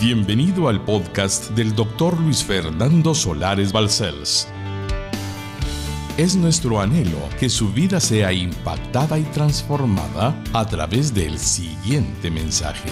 Bienvenido al podcast del doctor Luis Fernando Solares Balcells. Es nuestro anhelo que su vida sea impactada y transformada a través del siguiente mensaje.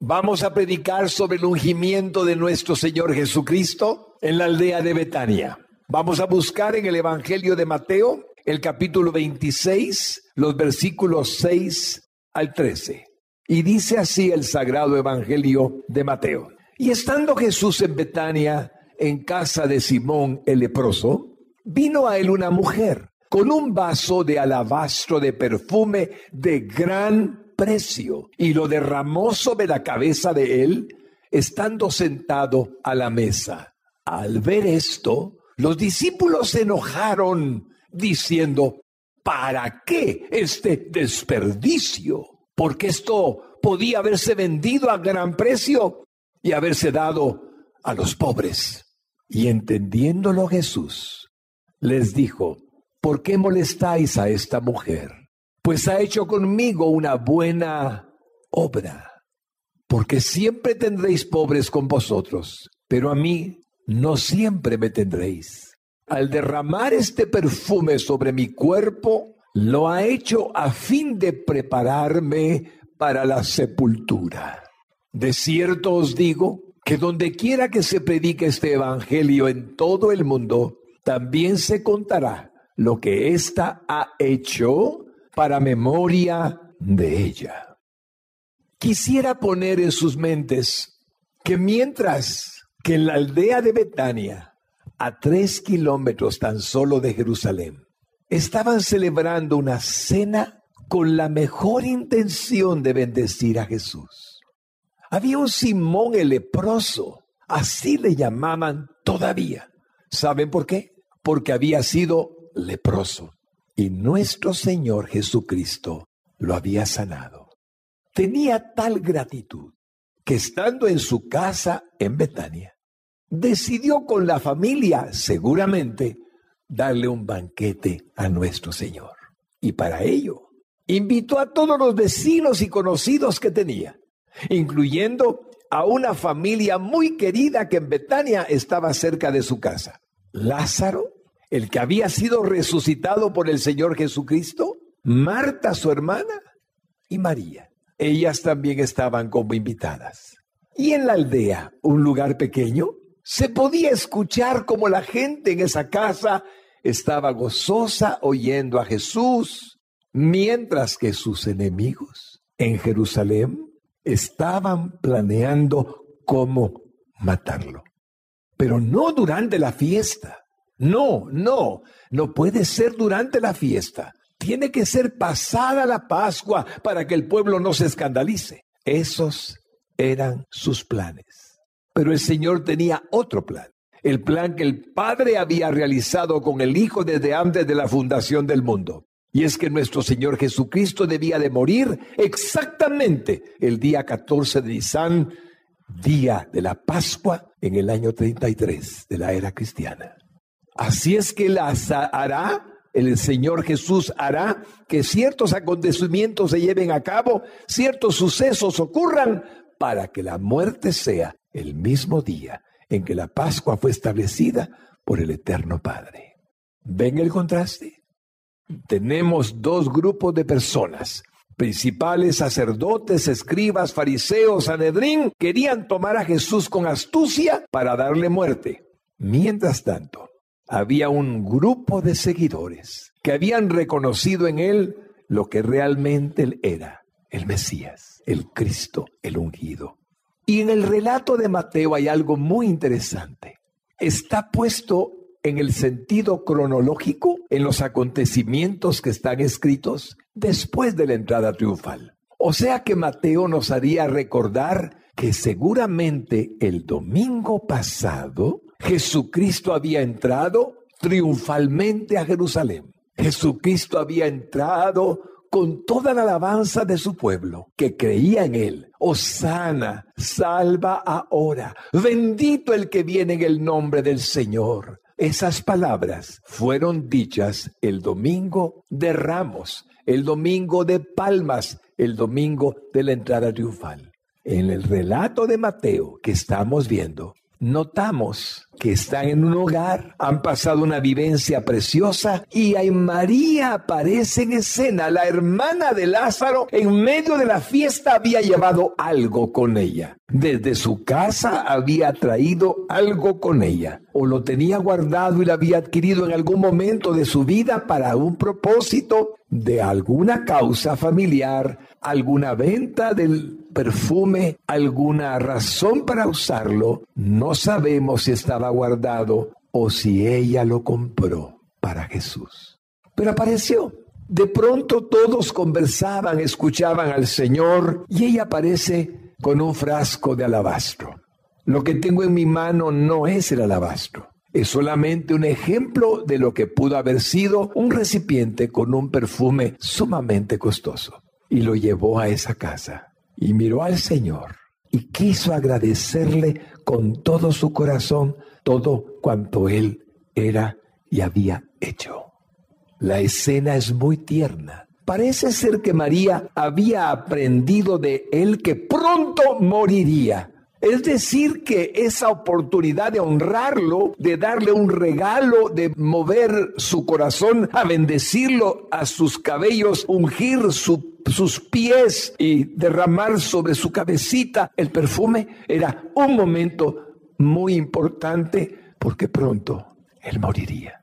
Vamos a predicar sobre el ungimiento de nuestro Señor Jesucristo en la aldea de Betania. Vamos a buscar en el Evangelio de Mateo el capítulo 26, los versículos 6 al 13. Y dice así el sagrado Evangelio de Mateo. Y estando Jesús en Betania, en casa de Simón el leproso, vino a él una mujer con un vaso de alabastro de perfume de gran precio y lo derramó sobre la cabeza de él, estando sentado a la mesa. Al ver esto, los discípulos se enojaron diciendo, ¿para qué este desperdicio? Porque esto podía haberse vendido a gran precio y haberse dado a los pobres. Y entendiéndolo Jesús, les dijo, ¿por qué molestáis a esta mujer? Pues ha hecho conmigo una buena obra. Porque siempre tendréis pobres con vosotros, pero a mí no siempre me tendréis al derramar este perfume sobre mi cuerpo, lo ha hecho a fin de prepararme para la sepultura. De cierto os digo que donde quiera que se predique este evangelio en todo el mundo, también se contará lo que ésta ha hecho para memoria de ella. Quisiera poner en sus mentes que mientras que en la aldea de Betania a tres kilómetros tan solo de Jerusalén, estaban celebrando una cena con la mejor intención de bendecir a Jesús. Había un Simón el leproso, así le llamaban todavía. ¿Saben por qué? Porque había sido leproso y nuestro Señor Jesucristo lo había sanado. Tenía tal gratitud que estando en su casa en Betania, decidió con la familia, seguramente, darle un banquete a nuestro Señor. Y para ello, invitó a todos los vecinos y conocidos que tenía, incluyendo a una familia muy querida que en Betania estaba cerca de su casa. Lázaro, el que había sido resucitado por el Señor Jesucristo, Marta, su hermana, y María. Ellas también estaban como invitadas. Y en la aldea, un lugar pequeño, se podía escuchar como la gente en esa casa estaba gozosa oyendo a Jesús, mientras que sus enemigos en Jerusalén estaban planeando cómo matarlo. Pero no durante la fiesta. No, no, no puede ser durante la fiesta. Tiene que ser pasada la Pascua para que el pueblo no se escandalice. Esos eran sus planes. Pero el Señor tenía otro plan. El plan que el Padre había realizado con el Hijo desde antes de la fundación del mundo. Y es que nuestro Señor Jesucristo debía de morir exactamente el día 14 de Nisan, día de la Pascua, en el año 33 de la era cristiana. Así es que la hará, el Señor Jesús hará que ciertos acontecimientos se lleven a cabo, ciertos sucesos ocurran para que la muerte sea el mismo día en que la Pascua fue establecida por el Eterno Padre. ¿Ven el contraste? Tenemos dos grupos de personas. Principales sacerdotes, escribas, fariseos, Sanedrín querían tomar a Jesús con astucia para darle muerte. Mientras tanto, había un grupo de seguidores que habían reconocido en él lo que realmente él era, el Mesías, el Cristo, el ungido. Y en el relato de Mateo hay algo muy interesante. Está puesto en el sentido cronológico en los acontecimientos que están escritos después de la entrada triunfal. O sea que Mateo nos haría recordar que seguramente el domingo pasado Jesucristo había entrado triunfalmente a Jerusalén. Jesucristo había entrado con toda la alabanza de su pueblo que creía en él. Osana, salva ahora. Bendito el que viene en el nombre del Señor. Esas palabras fueron dichas el domingo de Ramos, el domingo de Palmas, el domingo de la entrada triunfal. En el relato de Mateo que estamos viendo, notamos que están en un hogar, han pasado una vivencia preciosa y ahí María aparece en escena. La hermana de Lázaro en medio de la fiesta había llevado algo con ella. Desde su casa había traído algo con ella o lo tenía guardado y lo había adquirido en algún momento de su vida para un propósito de alguna causa familiar, alguna venta del perfume, alguna razón para usarlo. No sabemos si estaba guardado o si ella lo compró para Jesús. Pero apareció. De pronto todos conversaban, escuchaban al Señor y ella aparece con un frasco de alabastro. Lo que tengo en mi mano no es el alabastro. Es solamente un ejemplo de lo que pudo haber sido un recipiente con un perfume sumamente costoso. Y lo llevó a esa casa y miró al Señor y quiso agradecerle con todo su corazón todo cuanto él era y había hecho. La escena es muy tierna. Parece ser que María había aprendido de él que pronto moriría. Es decir, que esa oportunidad de honrarlo, de darle un regalo, de mover su corazón, a bendecirlo, a sus cabellos, ungir sus pies y derramar sobre su cabecita el perfume, era un momento muy importante porque pronto él moriría.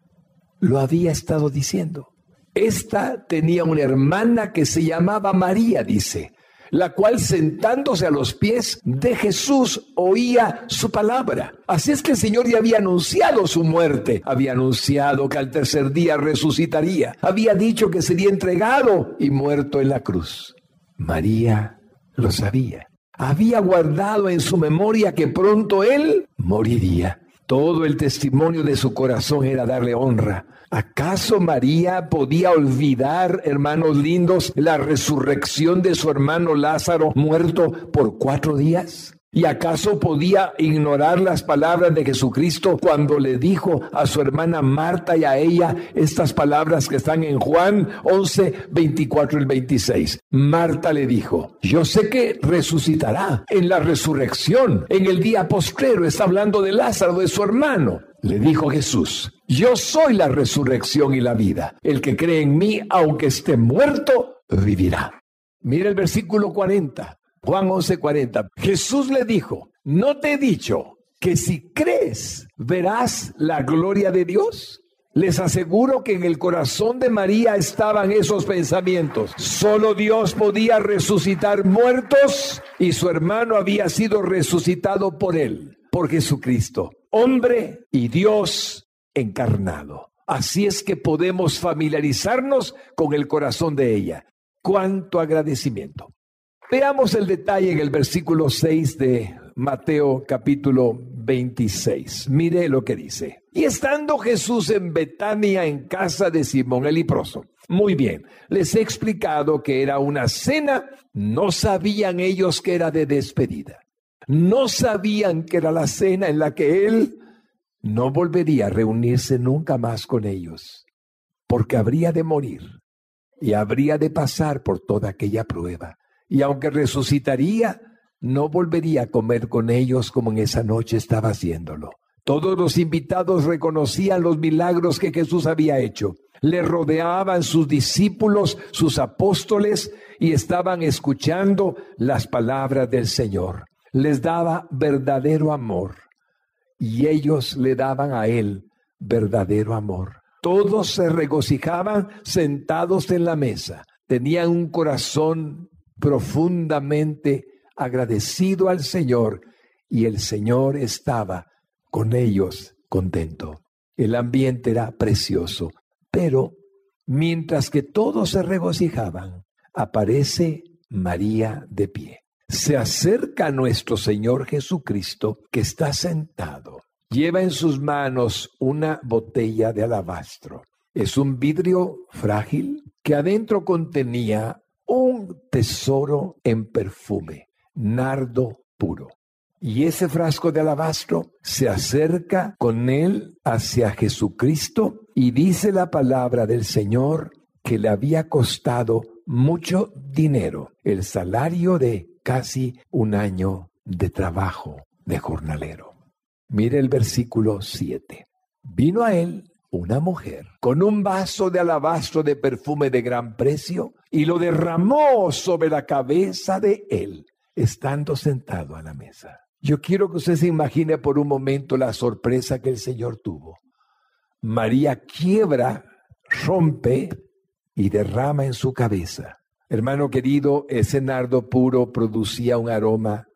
Lo había estado diciendo. Esta tenía una hermana que se llamaba María, dice, la cual sentándose a los pies de Jesús oía su palabra. Así es que el Señor ya había anunciado su muerte, había anunciado que al tercer día resucitaría, había dicho que sería entregado y muerto en la cruz. María lo sabía había guardado en su memoria que pronto él moriría. Todo el testimonio de su corazón era darle honra. ¿Acaso María podía olvidar, hermanos lindos, la resurrección de su hermano Lázaro muerto por cuatro días? ¿Y acaso podía ignorar las palabras de Jesucristo cuando le dijo a su hermana Marta y a ella estas palabras que están en Juan 11, 24 y 26? Marta le dijo, yo sé que resucitará en la resurrección, en el día postrero, está hablando de Lázaro, de su hermano. Le dijo Jesús, yo soy la resurrección y la vida. El que cree en mí, aunque esté muerto, vivirá. Mira el versículo 40. Juan 11:40. Jesús le dijo, ¿no te he dicho que si crees verás la gloria de Dios? Les aseguro que en el corazón de María estaban esos pensamientos. Solo Dios podía resucitar muertos y su hermano había sido resucitado por él, por Jesucristo, hombre y Dios encarnado. Así es que podemos familiarizarnos con el corazón de ella. Cuánto agradecimiento. Veamos el detalle en el versículo 6 de Mateo capítulo 26. Mire lo que dice. Y estando Jesús en Betania en casa de Simón el leproso. Muy bien, les he explicado que era una cena, no sabían ellos que era de despedida. No sabían que era la cena en la que él no volvería a reunirse nunca más con ellos, porque habría de morir y habría de pasar por toda aquella prueba y aunque resucitaría, no volvería a comer con ellos como en esa noche estaba haciéndolo. Todos los invitados reconocían los milagros que Jesús había hecho. Le rodeaban sus discípulos, sus apóstoles, y estaban escuchando las palabras del Señor. Les daba verdadero amor, y ellos le daban a él verdadero amor. Todos se regocijaban sentados en la mesa. Tenían un corazón profundamente agradecido al Señor y el Señor estaba con ellos contento. El ambiente era precioso, pero mientras que todos se regocijaban, aparece María de pie. Se acerca a nuestro Señor Jesucristo que está sentado. Lleva en sus manos una botella de alabastro. Es un vidrio frágil que adentro contenía tesoro en perfume, nardo puro. Y ese frasco de alabastro se acerca con él hacia Jesucristo y dice la palabra del Señor que le había costado mucho dinero, el salario de casi un año de trabajo de jornalero. Mire el versículo 7. Vino a él una mujer con un vaso de alabastro de perfume de gran precio y lo derramó sobre la cabeza de él, estando sentado a la mesa. Yo quiero que usted se imagine por un momento la sorpresa que el Señor tuvo. María quiebra, rompe y derrama en su cabeza. Hermano querido, ese nardo puro producía un aroma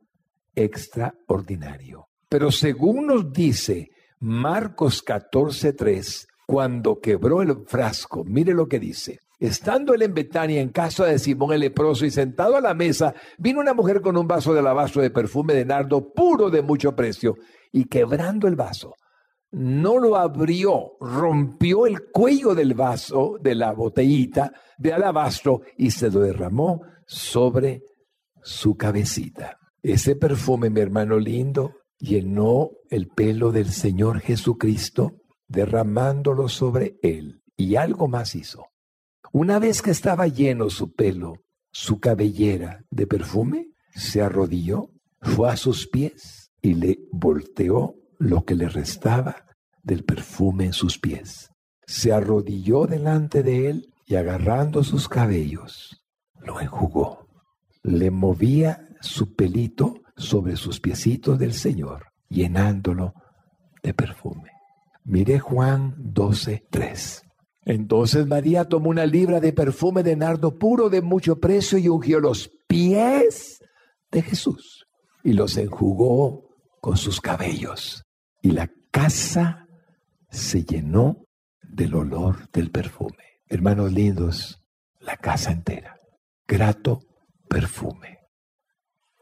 extraordinario. Pero según nos dice Marcos 14:3, cuando quebró el frasco, mire lo que dice. Estando él en Betania, en casa de Simón el leproso, y sentado a la mesa, vino una mujer con un vaso de alabastro de perfume de nardo puro de mucho precio, y quebrando el vaso, no lo abrió, rompió el cuello del vaso, de la botellita de alabastro, y se lo derramó sobre su cabecita. Ese perfume, mi hermano lindo, llenó el pelo del Señor Jesucristo, derramándolo sobre él. Y algo más hizo. Una vez que estaba lleno su pelo, su cabellera de perfume, se arrodilló, fue a sus pies y le volteó lo que le restaba del perfume en sus pies. Se arrodilló delante de él y agarrando sus cabellos, lo enjugó. Le movía su pelito sobre sus piecitos del Señor, llenándolo de perfume. Mire Juan 12, 3. Entonces María tomó una libra de perfume de nardo puro de mucho precio y ungió los pies de Jesús y los enjugó con sus cabellos. Y la casa se llenó del olor del perfume. Hermanos lindos, la casa entera. Grato perfume.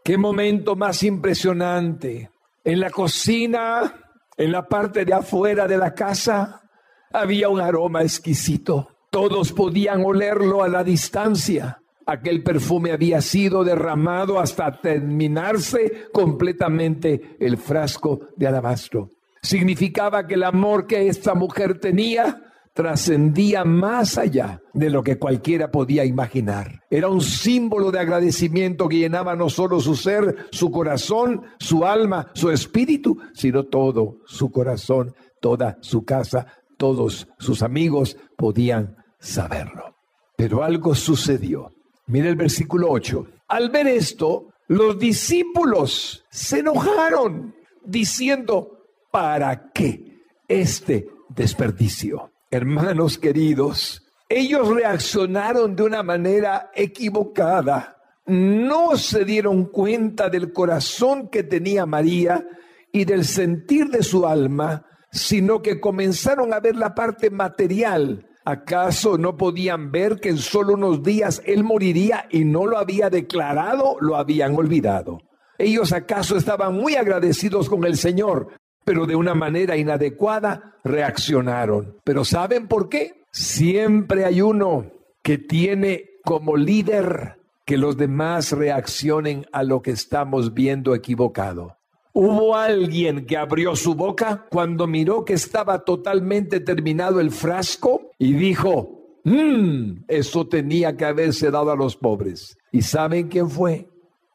Qué momento más impresionante. En la cocina, en la parte de afuera de la casa, había un aroma exquisito. Todos podían olerlo a la distancia. Aquel perfume había sido derramado hasta terminarse completamente el frasco de alabastro. Significaba que el amor que esta mujer tenía trascendía más allá de lo que cualquiera podía imaginar. Era un símbolo de agradecimiento que llenaba no solo su ser, su corazón, su alma, su espíritu, sino todo su corazón, toda su casa, todos sus amigos podían saberlo. Pero algo sucedió. Mira el versículo 8. Al ver esto, los discípulos se enojaron diciendo, ¿para qué este desperdicio? Hermanos queridos, ellos reaccionaron de una manera equivocada. No se dieron cuenta del corazón que tenía María y del sentir de su alma sino que comenzaron a ver la parte material. ¿Acaso no podían ver que en solo unos días él moriría y no lo había declarado? Lo habían olvidado. Ellos acaso estaban muy agradecidos con el Señor, pero de una manera inadecuada reaccionaron. ¿Pero saben por qué? Siempre hay uno que tiene como líder que los demás reaccionen a lo que estamos viendo equivocado. Hubo alguien que abrió su boca cuando miró que estaba totalmente terminado el frasco y dijo, mmm, eso tenía que haberse dado a los pobres. ¿Y saben quién fue?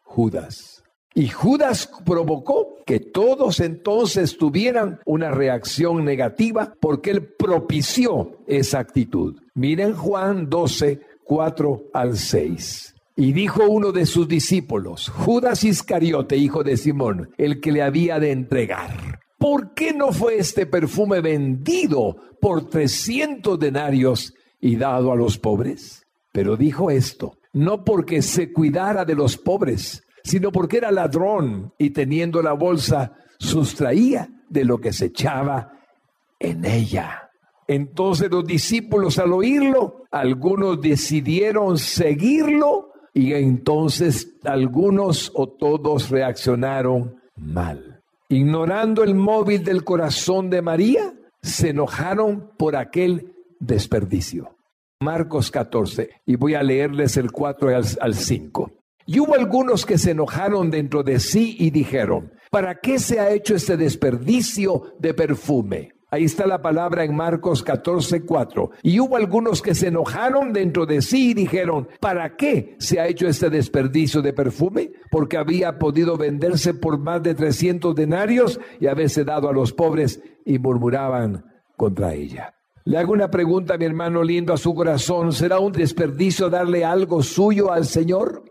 Judas. Y Judas provocó que todos entonces tuvieran una reacción negativa porque él propició esa actitud. Miren Juan 12, 4 al 6. Y dijo uno de sus discípulos, Judas Iscariote, hijo de Simón, el que le había de entregar. ¿Por qué no fue este perfume vendido por trescientos denarios y dado a los pobres? Pero dijo esto, no porque se cuidara de los pobres, sino porque era ladrón y teniendo la bolsa sustraía de lo que se echaba en ella. Entonces los discípulos al oírlo, algunos decidieron seguirlo y entonces algunos o todos reaccionaron mal. Ignorando el móvil del corazón de María, se enojaron por aquel desperdicio. Marcos 14, y voy a leerles el 4 al, al 5. Y hubo algunos que se enojaron dentro de sí y dijeron, ¿para qué se ha hecho este desperdicio de perfume? Ahí está la palabra en Marcos 14, 4. Y hubo algunos que se enojaron dentro de sí y dijeron, ¿para qué se ha hecho este desperdicio de perfume? Porque había podido venderse por más de 300 denarios y haberse dado a los pobres y murmuraban contra ella. Le hago una pregunta, mi hermano lindo, a su corazón. ¿Será un desperdicio darle algo suyo al Señor?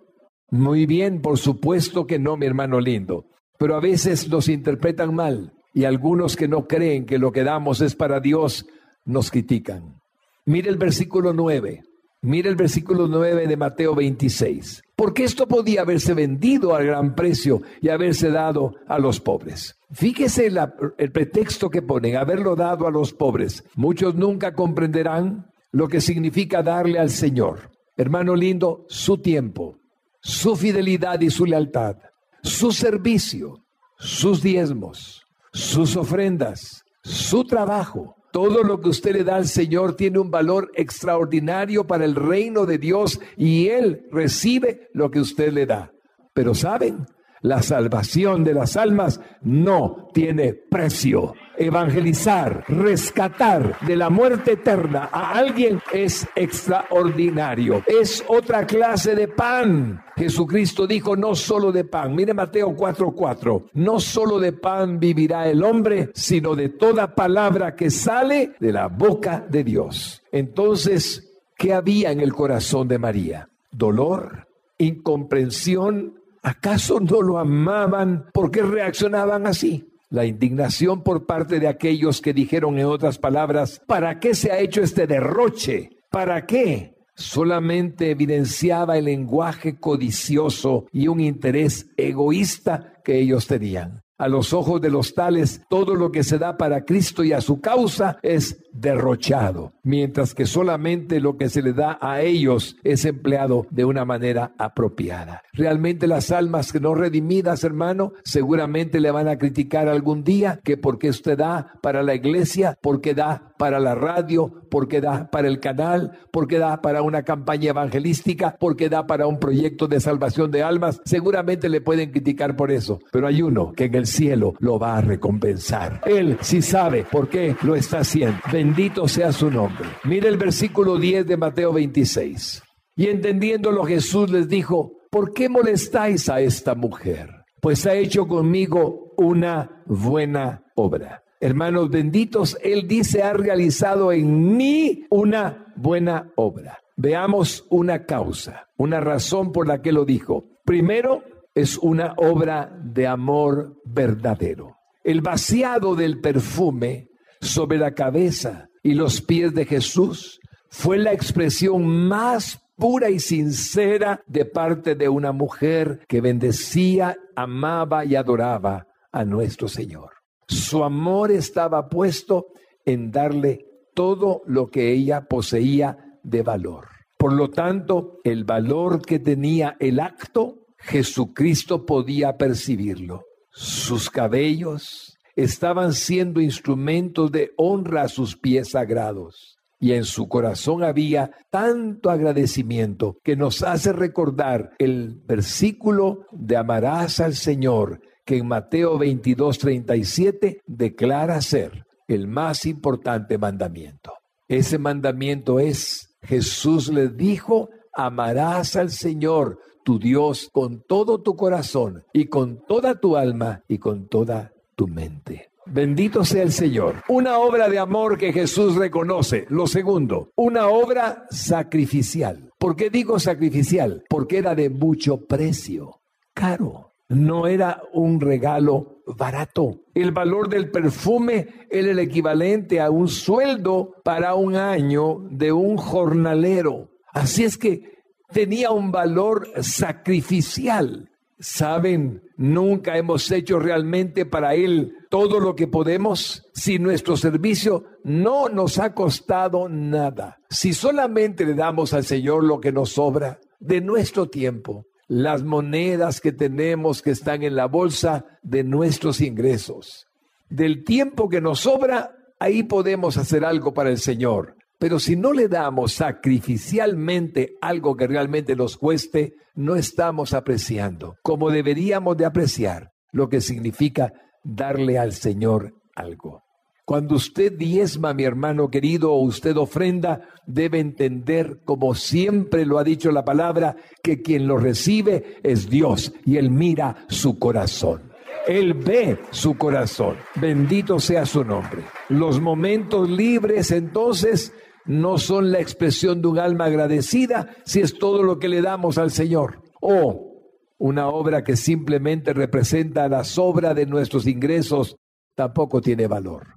Muy bien, por supuesto que no, mi hermano lindo. Pero a veces nos interpretan mal y algunos que no creen que lo que damos es para Dios nos critican. Mire el versículo 9. Mire el versículo 9 de Mateo 26. Porque esto podía haberse vendido a gran precio y haberse dado a los pobres. Fíjese el pretexto que ponen, haberlo dado a los pobres. Muchos nunca comprenderán lo que significa darle al Señor. Hermano lindo, su tiempo, su fidelidad y su lealtad, su servicio, sus diezmos, sus ofrendas, su trabajo, todo lo que usted le da al Señor tiene un valor extraordinario para el reino de Dios y Él recibe lo que usted le da. Pero saben, la salvación de las almas no tiene precio. Evangelizar, rescatar de la muerte eterna a alguien es extraordinario. Es otra clase de pan. Jesucristo dijo, no solo de pan. Mire Mateo 4:4. No solo de pan vivirá el hombre, sino de toda palabra que sale de la boca de Dios. Entonces, ¿qué había en el corazón de María? Dolor, incomprensión, ¿Acaso no lo amaban? ¿Por qué reaccionaban así? La indignación por parte de aquellos que dijeron en otras palabras, ¿para qué se ha hecho este derroche? ¿Para qué? Solamente evidenciaba el lenguaje codicioso y un interés egoísta que ellos tenían. A los ojos de los tales, todo lo que se da para Cristo y a su causa es derrochado, mientras que solamente lo que se le da a ellos es empleado de una manera apropiada. Realmente las almas no redimidas, hermano, seguramente le van a criticar algún día que porque usted da para la iglesia, porque da para la radio, porque da para el canal, porque da para una campaña evangelística, porque da para un proyecto de salvación de almas. Seguramente le pueden criticar por eso, pero hay uno que en el cielo lo va a recompensar. Él sí sabe por qué lo está haciendo. Bendito sea su nombre. Mire el versículo 10 de Mateo 26. Y entendiéndolo Jesús les dijo, ¿por qué molestáis a esta mujer? Pues ha hecho conmigo una buena obra. Hermanos benditos, Él dice, ha realizado en mí una buena obra. Veamos una causa, una razón por la que lo dijo. Primero, es una obra de amor verdadero. El vaciado del perfume sobre la cabeza y los pies de Jesús fue la expresión más pura y sincera de parte de una mujer que bendecía, amaba y adoraba a nuestro Señor. Su amor estaba puesto en darle todo lo que ella poseía de valor. Por lo tanto, el valor que tenía el acto, Jesucristo podía percibirlo. Sus cabellos estaban siendo instrumentos de honra a sus pies sagrados. Y en su corazón había tanto agradecimiento que nos hace recordar el versículo de amarás al Señor que en Mateo 22, 37 declara ser el más importante mandamiento. Ese mandamiento es, Jesús le dijo, amarás al Señor tu Dios con todo tu corazón y con toda tu alma y con toda tu mente. Bendito sea el Señor. Una obra de amor que Jesús reconoce. Lo segundo, una obra sacrificial. ¿Por qué digo sacrificial? Porque era de mucho precio, caro no era un regalo barato. El valor del perfume era el equivalente a un sueldo para un año de un jornalero. Así es que tenía un valor sacrificial. Saben, nunca hemos hecho realmente para Él todo lo que podemos si nuestro servicio no nos ha costado nada. Si solamente le damos al Señor lo que nos sobra de nuestro tiempo, las monedas que tenemos que están en la bolsa de nuestros ingresos. Del tiempo que nos sobra, ahí podemos hacer algo para el Señor. Pero si no le damos sacrificialmente algo que realmente nos cueste, no estamos apreciando como deberíamos de apreciar lo que significa darle al Señor algo. Cuando usted diezma, mi hermano querido, o usted ofrenda, debe entender, como siempre lo ha dicho la palabra, que quien lo recibe es Dios y Él mira su corazón. Él ve su corazón. Bendito sea su nombre. Los momentos libres entonces no son la expresión de un alma agradecida si es todo lo que le damos al Señor. O una obra que simplemente representa la sobra de nuestros ingresos tampoco tiene valor.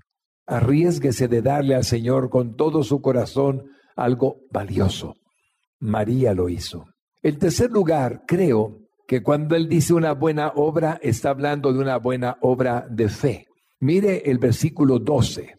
Arriesguese de darle al Señor con todo su corazón algo valioso. María lo hizo. En tercer lugar, creo que cuando él dice una buena obra, está hablando de una buena obra de fe. Mire el versículo 12.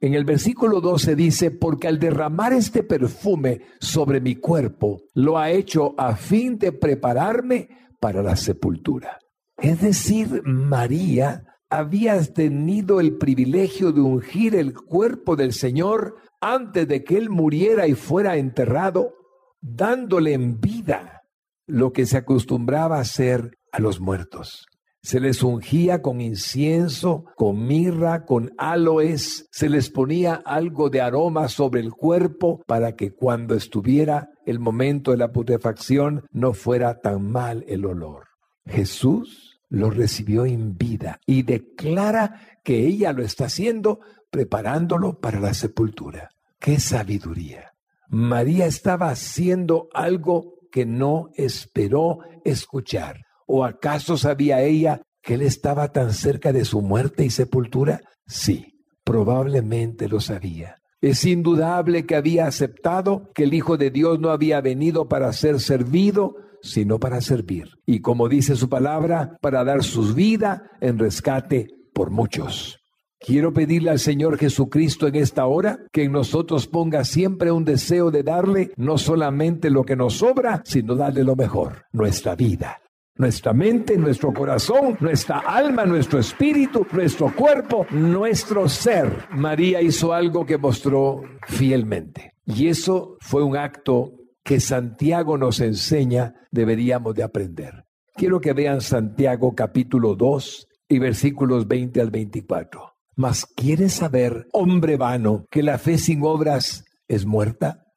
En el versículo 12 dice, porque al derramar este perfume sobre mi cuerpo, lo ha hecho a fin de prepararme para la sepultura. Es decir, María había tenido el privilegio de ungir el cuerpo del Señor antes de que Él muriera y fuera enterrado, dándole en vida lo que se acostumbraba a hacer a los muertos. Se les ungía con incienso, con mirra, con aloes, se les ponía algo de aroma sobre el cuerpo para que cuando estuviera el momento de la putrefacción no fuera tan mal el olor. Jesús lo recibió en vida y declara que ella lo está haciendo preparándolo para la sepultura. ¡Qué sabiduría! María estaba haciendo algo que no esperó escuchar. ¿O acaso sabía ella que él estaba tan cerca de su muerte y sepultura? Sí, probablemente lo sabía. Es indudable que había aceptado que el Hijo de Dios no había venido para ser servido, sino para servir. Y como dice su palabra, para dar su vida en rescate por muchos. Quiero pedirle al Señor Jesucristo en esta hora que en nosotros ponga siempre un deseo de darle no solamente lo que nos sobra, sino darle lo mejor, nuestra vida, nuestra mente, nuestro corazón, nuestra alma, nuestro espíritu, nuestro cuerpo, nuestro ser. María hizo algo que mostró fielmente. Y eso fue un acto que Santiago nos enseña deberíamos de aprender. Quiero que vean Santiago capítulo 2 y versículos 20 al 24. Mas ¿quieres saber, hombre vano, que la fe sin obras es muerta?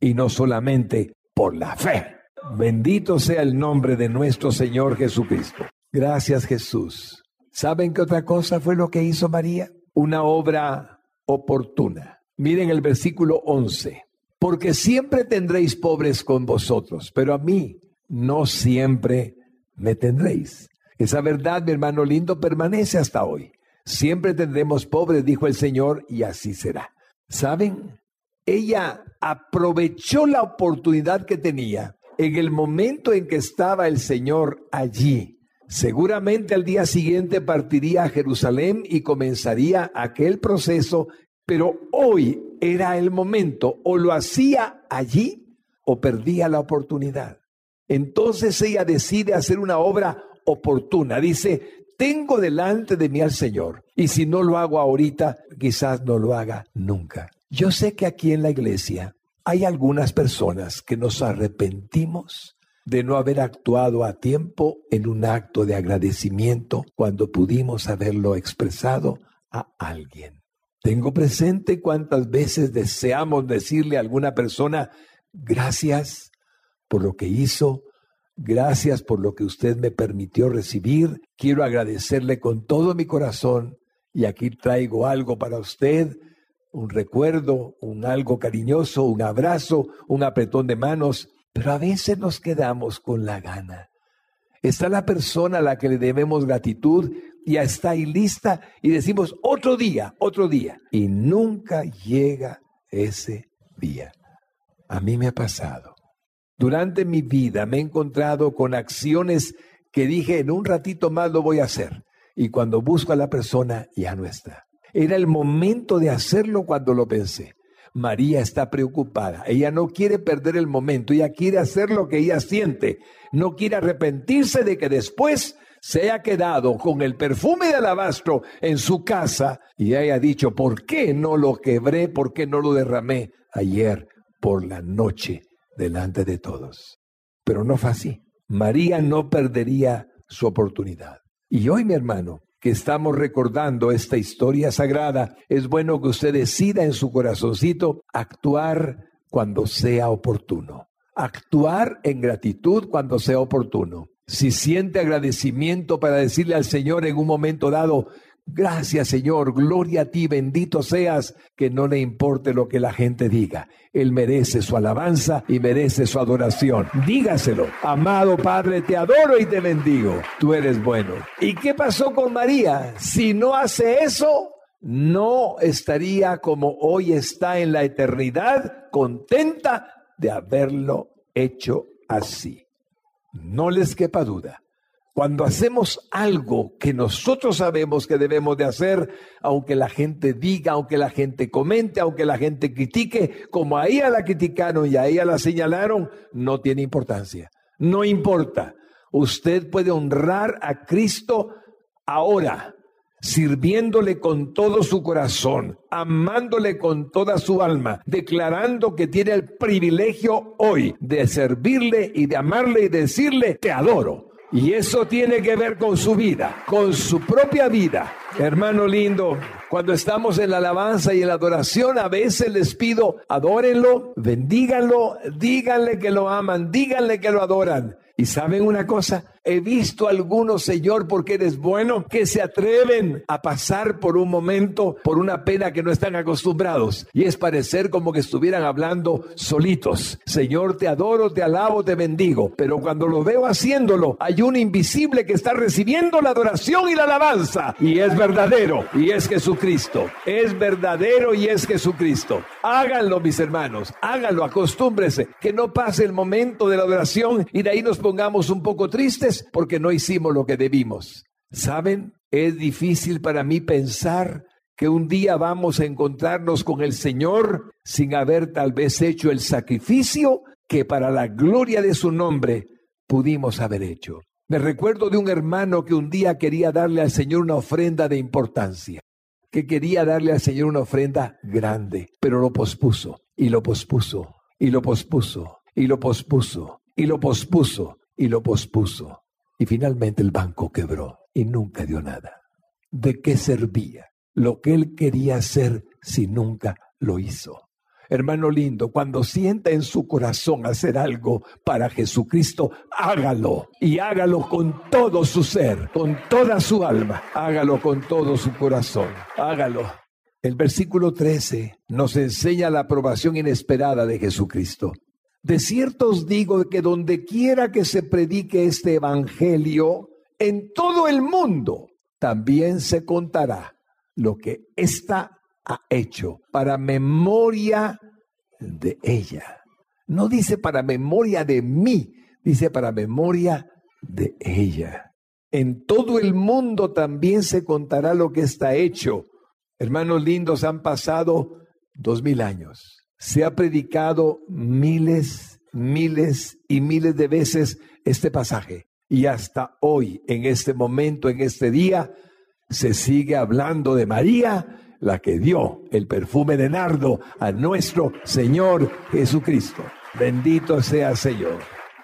y no solamente por la fe. Bendito sea el nombre de nuestro Señor Jesucristo. Gracias Jesús. ¿Saben qué otra cosa fue lo que hizo María? Una obra oportuna. Miren el versículo 11 porque siempre tendréis pobres con vosotros, pero a mí no siempre me tendréis. Esa verdad, mi hermano lindo, permanece hasta hoy. Siempre tendremos pobres, dijo el Señor, y así será. ¿Saben? Ella aprovechó la oportunidad que tenía en el momento en que estaba el Señor allí. Seguramente al día siguiente partiría a Jerusalén y comenzaría aquel proceso pero hoy era el momento, o lo hacía allí o perdía la oportunidad. Entonces ella decide hacer una obra oportuna. Dice, tengo delante de mí al Señor, y si no lo hago ahorita, quizás no lo haga nunca. Yo sé que aquí en la iglesia hay algunas personas que nos arrepentimos de no haber actuado a tiempo en un acto de agradecimiento cuando pudimos haberlo expresado a alguien. Tengo presente cuántas veces deseamos decirle a alguna persona, gracias por lo que hizo, gracias por lo que usted me permitió recibir, quiero agradecerle con todo mi corazón y aquí traigo algo para usted, un recuerdo, un algo cariñoso, un abrazo, un apretón de manos, pero a veces nos quedamos con la gana. Está la persona a la que le debemos gratitud ya está ahí lista y decimos otro día, otro día. Y nunca llega ese día. A mí me ha pasado. Durante mi vida me he encontrado con acciones que dije en un ratito más lo voy a hacer. y cuando busco a la persona ya no está. Era el momento de hacerlo cuando lo pensé. María está preocupada. Ella no quiere perder el momento. Ella quiere hacer lo que ella siente. No quiere arrepentirse de que después se haya quedado con el perfume de alabastro en su casa y haya dicho, ¿por qué no lo quebré? ¿Por qué no lo derramé ayer por la noche delante de todos? Pero no fue así. María no perdería su oportunidad. Y hoy, mi hermano, que estamos recordando esta historia sagrada, es bueno que usted decida en su corazoncito actuar cuando sea oportuno. Actuar en gratitud cuando sea oportuno. Si siente agradecimiento para decirle al Señor en un momento dado, Gracias Señor, gloria a ti, bendito seas, que no le importe lo que la gente diga. Él merece su alabanza y merece su adoración. Dígaselo, amado Padre, te adoro y te bendigo. Tú eres bueno. ¿Y qué pasó con María? Si no hace eso, no estaría como hoy está en la eternidad, contenta de haberlo hecho así. No les quepa duda. Cuando hacemos algo que nosotros sabemos que debemos de hacer, aunque la gente diga, aunque la gente comente, aunque la gente critique, como a ella la criticaron y a ella la señalaron, no tiene importancia. No importa. Usted puede honrar a Cristo ahora, sirviéndole con todo su corazón, amándole con toda su alma, declarando que tiene el privilegio hoy de servirle y de amarle y decirle, te adoro. Y eso tiene que ver con su vida, con su propia vida. Hermano lindo, cuando estamos en la alabanza y en la adoración, a veces les pido, adórenlo, bendíganlo, díganle que lo aman, díganle que lo adoran. Y saben una cosa, he visto algunos, Señor, porque eres bueno, que se atreven a pasar por un momento, por una pena que no están acostumbrados. Y es parecer como que estuvieran hablando solitos. Señor, te adoro, te alabo, te bendigo. Pero cuando lo veo haciéndolo, hay un invisible que está recibiendo la adoración y la alabanza. Y es verdadero, y es Jesucristo. Es verdadero y es Jesucristo. Háganlo, mis hermanos, háganlo, acostúmbrese, que no pase el momento de la adoración y de ahí nos pongamos un poco tristes porque no hicimos lo que debimos. ¿Saben? Es difícil para mí pensar que un día vamos a encontrarnos con el Señor sin haber tal vez hecho el sacrificio que para la gloria de su nombre pudimos haber hecho. Me recuerdo de un hermano que un día quería darle al Señor una ofrenda de importancia, que quería darle al Señor una ofrenda grande, pero lo pospuso y lo pospuso y lo pospuso y lo pospuso y lo pospuso y lo pospuso. Y finalmente el banco quebró y nunca dio nada. ¿De qué servía lo que él quería hacer si nunca lo hizo? Hermano lindo, cuando sienta en su corazón hacer algo para Jesucristo, hágalo y hágalo con todo su ser, con toda su alma, hágalo con todo su corazón, hágalo. El versículo 13 nos enseña la aprobación inesperada de Jesucristo. De cierto os digo que donde quiera que se predique este evangelio, en todo el mundo también se contará lo que ésta ha hecho para memoria de ella. No dice para memoria de mí, dice para memoria de ella. En todo el mundo también se contará lo que está hecho. Hermanos lindos, han pasado dos mil años se ha predicado miles, miles y miles de veces este pasaje. Y hasta hoy, en este momento, en este día, se sigue hablando de María, la que dio el perfume de nardo a nuestro Señor Jesucristo. Bendito sea Señor.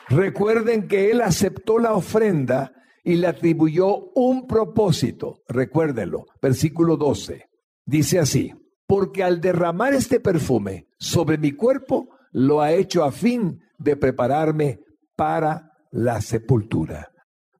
Recuerden que Él aceptó la ofrenda y le atribuyó un propósito. Recuérdenlo. Versículo 12. Dice así porque al derramar este perfume sobre mi cuerpo, lo ha hecho a fin de prepararme para la sepultura.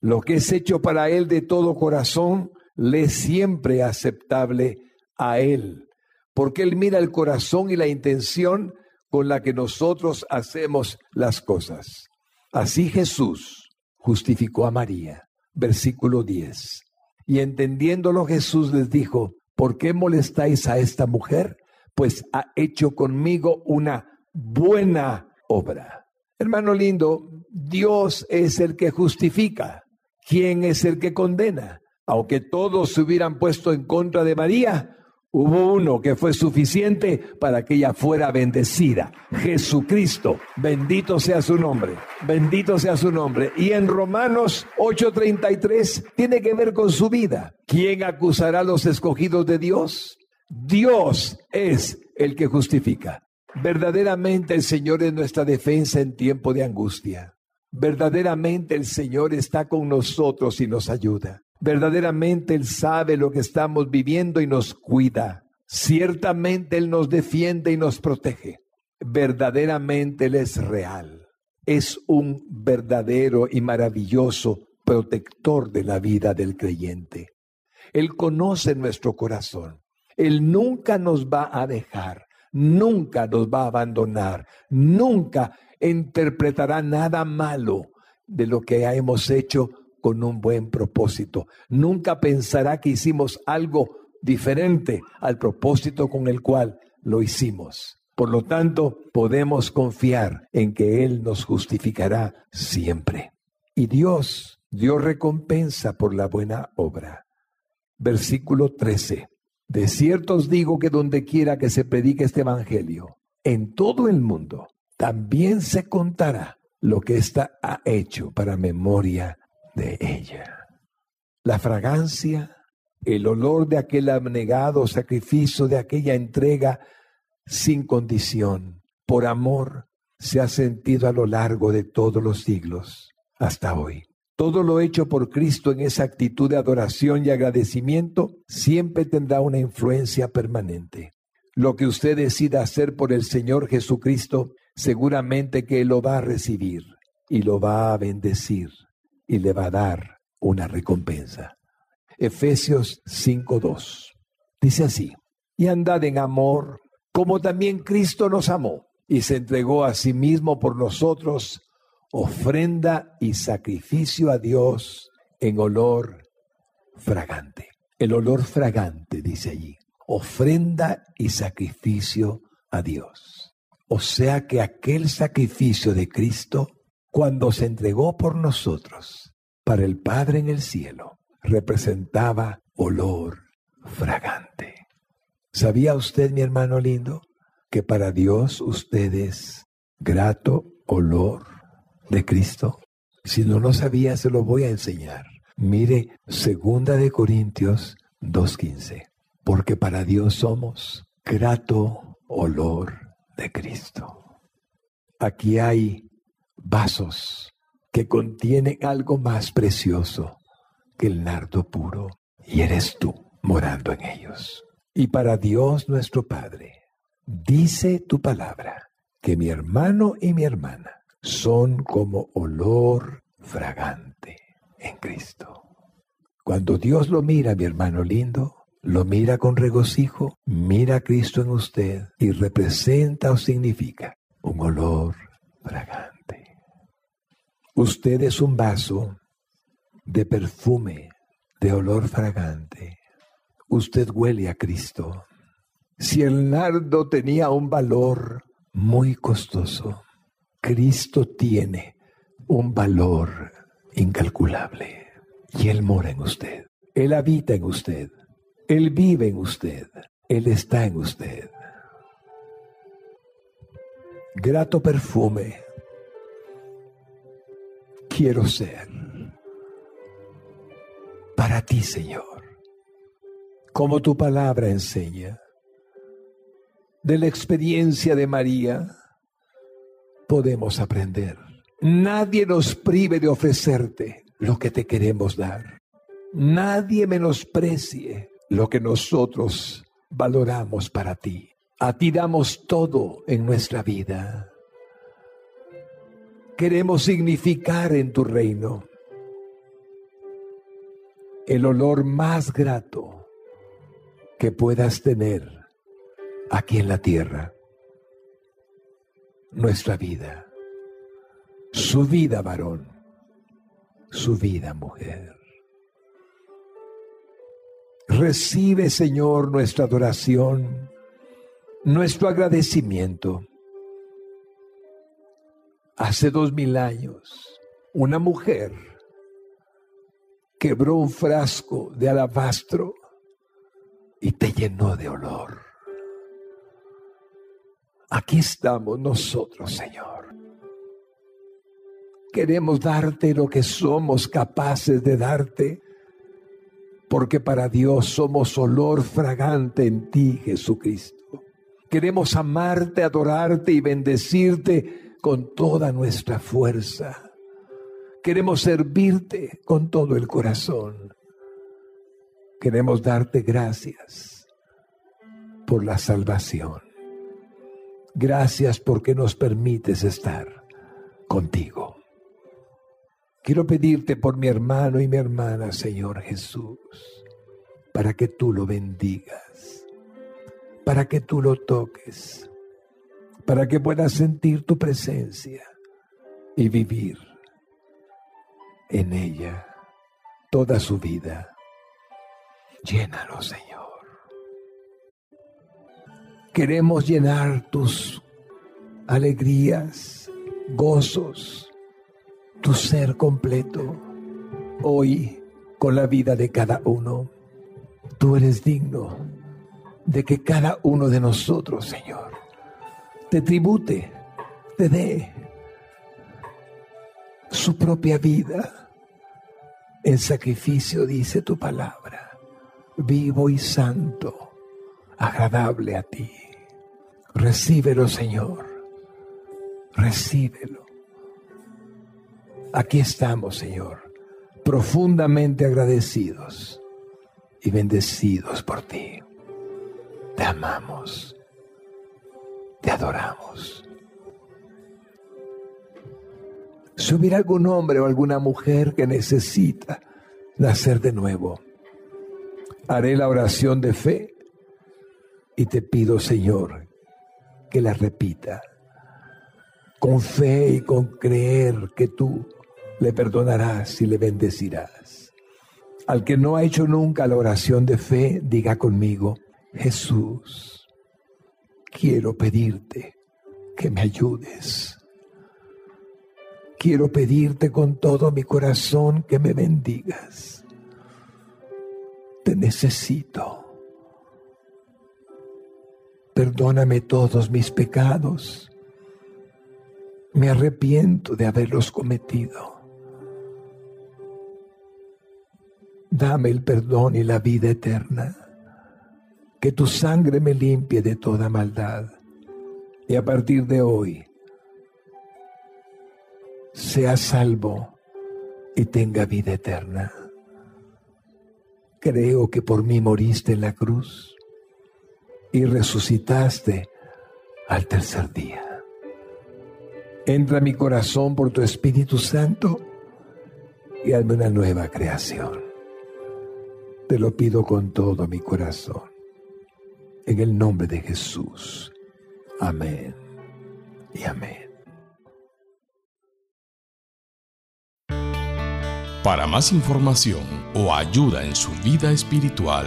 Lo que es hecho para Él de todo corazón, le es siempre aceptable a Él, porque Él mira el corazón y la intención con la que nosotros hacemos las cosas. Así Jesús justificó a María. Versículo 10. Y entendiéndolo Jesús les dijo, ¿Por qué molestáis a esta mujer? Pues ha hecho conmigo una buena obra. Hermano lindo, Dios es el que justifica. ¿Quién es el que condena? Aunque todos se hubieran puesto en contra de María, hubo uno que fue suficiente para que ella fuera bendecida. Jesucristo, bendito sea su nombre, bendito sea su nombre. Y en Romanos 8:33 tiene que ver con su vida. ¿Quién acusará a los escogidos de Dios? Dios es el que justifica. Verdaderamente el Señor es nuestra defensa en tiempo de angustia. Verdaderamente el Señor está con nosotros y nos ayuda. Verdaderamente Él sabe lo que estamos viviendo y nos cuida. Ciertamente Él nos defiende y nos protege. Verdaderamente Él es real. Es un verdadero y maravilloso protector de la vida del creyente. Él conoce nuestro corazón. Él nunca nos va a dejar, nunca nos va a abandonar, nunca interpretará nada malo de lo que hemos hecho con un buen propósito. Nunca pensará que hicimos algo diferente al propósito con el cual lo hicimos. Por lo tanto, podemos confiar en que Él nos justificará siempre. Y Dios dio recompensa por la buena obra. Versículo 13. De cierto os digo que donde quiera que se predique este Evangelio, en todo el mundo, también se contará lo que ésta ha hecho para memoria de ella. La fragancia, el olor de aquel abnegado sacrificio, de aquella entrega sin condición, por amor, se ha sentido a lo largo de todos los siglos hasta hoy. Todo lo hecho por Cristo en esa actitud de adoración y agradecimiento siempre tendrá una influencia permanente. Lo que usted decida hacer por el Señor Jesucristo, seguramente que lo va a recibir y lo va a bendecir y le va a dar una recompensa. Efesios 5:2. Dice así, y andad en amor, como también Cristo nos amó y se entregó a sí mismo por nosotros, ofrenda y sacrificio a Dios en olor fragante. El olor fragante, dice allí, ofrenda y sacrificio a Dios. O sea que aquel sacrificio de Cristo cuando se entregó por nosotros para el Padre en el cielo, representaba olor fragante. ¿Sabía usted, mi hermano lindo, que para Dios usted es grato olor de Cristo? Si no lo sabía, se lo voy a enseñar. Mire, segunda de Corintios 2.15, porque para Dios somos grato olor de Cristo. Aquí hay vasos que contienen algo más precioso que el nardo puro, y eres tú morando en ellos. Y para Dios nuestro Padre, dice tu palabra, que mi hermano y mi hermana son como olor fragante en Cristo. Cuando Dios lo mira, mi hermano lindo, lo mira con regocijo, mira a Cristo en usted y representa o significa un olor fragante. Usted es un vaso de perfume, de olor fragante. Usted huele a Cristo. Si el nardo tenía un valor muy costoso, Cristo tiene un valor incalculable. Y Él mora en usted. Él habita en usted. Él vive en usted. Él está en usted. Grato perfume quiero ser para ti, Señor, como tu palabra enseña. De la experiencia de María podemos aprender. Nadie nos prive de ofrecerte lo que te queremos dar. Nadie menosprecie lo que nosotros valoramos para ti. A ti damos todo en nuestra vida queremos significar en tu reino. El olor más grato que puedas tener aquí en la tierra. Nuestra vida. Su vida varón. Su vida mujer. Recibe, Señor, nuestra adoración, nuestro agradecimiento hace dos mil años, una mujer quebró un frasco de alabastro y te llenó de olor. Aquí estamos nosotros, Señor. Queremos darte lo que somos capaces de darte, porque para Dios somos olor fragante en ti, Jesucristo. Queremos amarte, adorarte y bendecirte con toda nuestra fuerza. Queremos servirte con todo el corazón. Queremos darte gracias por la salvación. Gracias porque nos permites estar contigo. Quiero pedirte por mi hermano y mi hermana, Señor Jesús, para que tú lo bendigas para que tú lo toques, para que puedas sentir tu presencia y vivir en ella toda su vida. Llénalo, Señor. Queremos llenar tus alegrías, gozos, tu ser completo, hoy con la vida de cada uno. Tú eres digno de que cada uno de nosotros, Señor, te tribute, te dé su propia vida en sacrificio, dice tu palabra, vivo y santo, agradable a ti. Recíbelo, Señor, recíbelo. Aquí estamos, Señor, profundamente agradecidos y bendecidos por ti. Te amamos, te adoramos. Si hubiera algún hombre o alguna mujer que necesita nacer de nuevo, haré la oración de fe y te pido, Señor, que la repita con fe y con creer que tú le perdonarás y le bendecirás. Al que no ha hecho nunca la oración de fe, diga conmigo, Jesús, quiero pedirte que me ayudes. Quiero pedirte con todo mi corazón que me bendigas. Te necesito. Perdóname todos mis pecados. Me arrepiento de haberlos cometido. Dame el perdón y la vida eterna que tu sangre me limpie de toda maldad. Y a partir de hoy, sea salvo y tenga vida eterna. Creo que por mí moriste en la cruz y resucitaste al tercer día. Entra a mi corazón por tu Espíritu Santo y hazme una nueva creación. Te lo pido con todo mi corazón en el nombre de Jesús. Amén y amén. Para más información o ayuda en su vida espiritual,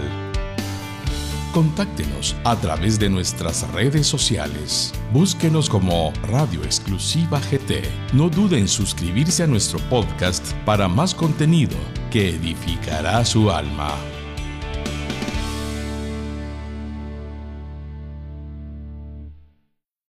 contáctenos a través de nuestras redes sociales. Búsquenos como Radio Exclusiva GT. No dude en suscribirse a nuestro podcast para más contenido que edificará su alma.